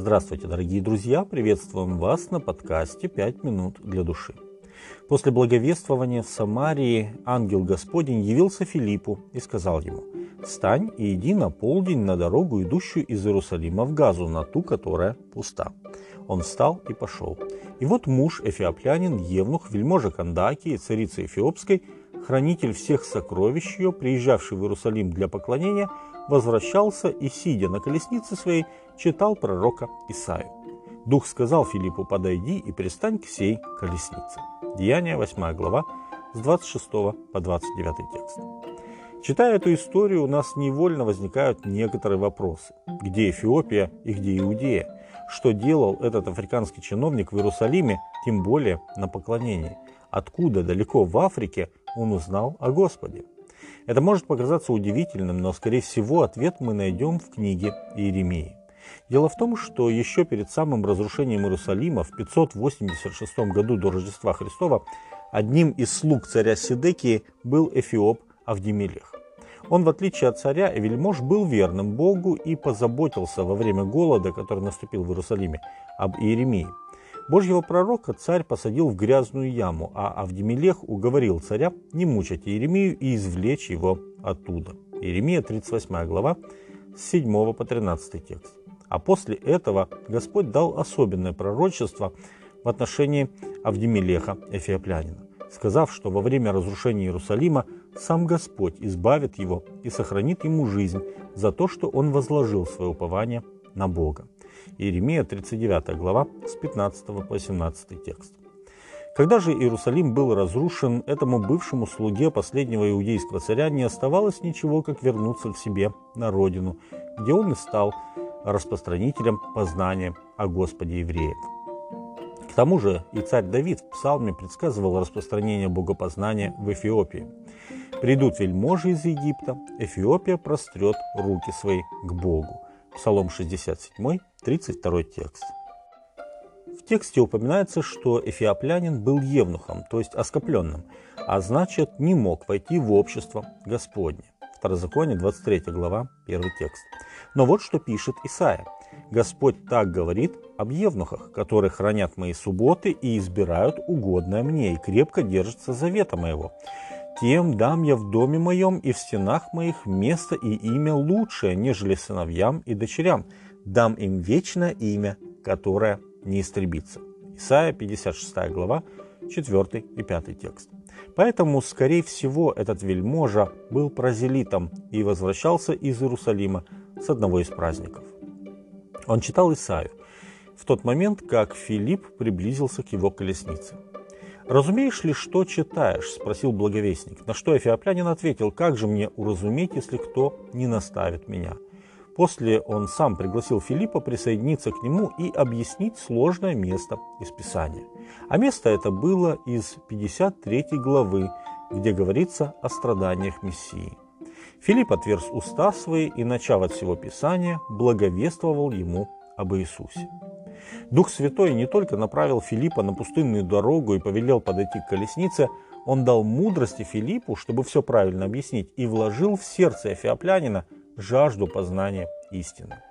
Здравствуйте, дорогие друзья! Приветствуем вас на подкасте «Пять минут для души». После благовествования в Самарии ангел Господень явился Филиппу и сказал ему, «Встань и иди на полдень на дорогу, идущую из Иерусалима в Газу, на ту, которая пуста». Он встал и пошел. И вот муж, эфиоплянин, евнух, вельможа Кандакии, царицы Эфиопской, хранитель всех сокровищ ее, приезжавший в Иерусалим для поклонения, возвращался и, сидя на колеснице своей, читал пророка Исаию. Дух сказал Филиппу, подойди и пристань к сей колеснице. Деяние 8 глава с 26 по 29 текст. Читая эту историю, у нас невольно возникают некоторые вопросы. Где Эфиопия и где Иудея? Что делал этот африканский чиновник в Иерусалиме, тем более на поклонении? Откуда далеко в Африке он узнал о Господе? Это может показаться удивительным, но, скорее всего, ответ мы найдем в книге Иеремии. Дело в том, что еще перед самым разрушением Иерусалима в 586 году до Рождества Христова одним из слуг царя Сидекии был Эфиоп Авдемелех. Он, в отличие от царя и вельмож, был верным Богу и позаботился во время голода, который наступил в Иерусалиме, об Иеремии. Божьего пророка царь посадил в грязную яму, а Авдемелех уговорил царя не мучать Иеремию и извлечь его оттуда. Иеремия, 38 глава, с 7 по 13 текст. А после этого Господь дал особенное пророчество в отношении Авдемелеха, эфиоплянина, сказав, что во время разрушения Иерусалима сам Господь избавит его и сохранит ему жизнь за то, что он возложил свое упование на Бога. Иеремия 39 глава с 15 по 17 текст. Когда же Иерусалим был разрушен, этому бывшему слуге последнего иудейского царя не оставалось ничего, как вернуться к себе на родину, где он и стал распространителем познания о Господе евреев. К тому же и царь Давид в псалме предсказывал распространение богопознания в Эфиопии. «Придут вельможи из Египта, Эфиопия прострет руки свои к Богу». Псалом 67, 32 текст. В тексте упоминается, что эфиоплянин был евнухом, то есть оскопленным, а значит не мог войти в общество Господне. Второзаконие, 23 глава, 1 текст. Но вот что пишет Исаия. «Господь так говорит об евнухах, которые хранят мои субботы и избирают угодное мне, и крепко держатся завета моего. Тем дам я в доме моем и в стенах моих место и имя лучшее, нежели сыновьям и дочерям. Дам им вечное имя, которое не истребится». Исайя, 56 глава, 4 и 5 текст. Поэтому, скорее всего, этот вельможа был прозелитом и возвращался из Иерусалима с одного из праздников. Он читал Исаию в тот момент, как Филипп приблизился к его колеснице. «Разумеешь ли, что читаешь?» – спросил благовестник. На что Эфиоплянин ответил, «Как же мне уразуметь, если кто не наставит меня?» После он сам пригласил Филиппа присоединиться к нему и объяснить сложное место из Писания. А место это было из 53 главы, где говорится о страданиях Мессии. Филипп отверз уста свои и, начав от всего Писания, благовествовал ему об Иисусе. Дух Святой не только направил Филиппа на пустынную дорогу и повелел подойти к колеснице, он дал мудрости Филиппу, чтобы все правильно объяснить, и вложил в сердце Эфиоплянина жажду познания истины.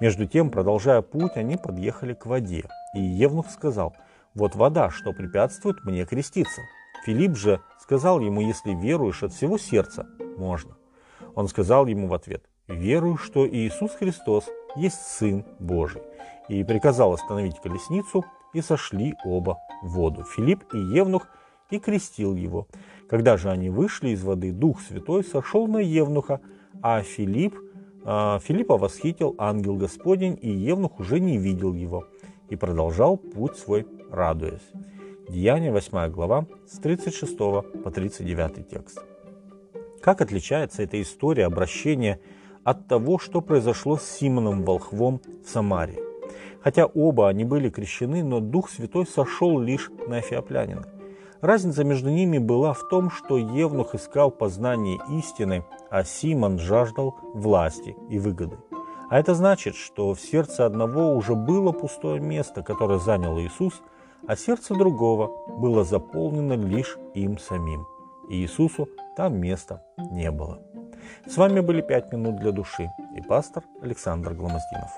Между тем, продолжая путь, они подъехали к воде, и Евнух сказал, «Вот вода, что препятствует мне креститься». Филипп же сказал ему, «Если веруешь от всего сердца, можно». Он сказал ему в ответ, «Верую, что Иисус Христос есть Сын Божий», и приказал остановить колесницу, и сошли оба в воду, Филипп и Евнух, и крестил его. Когда же они вышли из воды, Дух Святой сошел на Евнуха, а Филипп, а, Филиппа восхитил ангел Господень, и Евнух уже не видел его, и продолжал путь свой, радуясь. Деяние 8 глава с 36 по 39 текст. Как отличается эта история обращения от того, что произошло с Симоном Волхвом в Самаре? Хотя оба они были крещены, но Дух Святой сошел лишь на Эфиоплянина. Разница между ними была в том, что Евнух искал познание истины, а Симон жаждал власти и выгоды. А это значит, что в сердце одного уже было пустое место, которое занял Иисус, а сердце другого было заполнено лишь им самим. И Иисусу там места не было. С вами были «Пять минут для души» и пастор Александр Гломоздинов.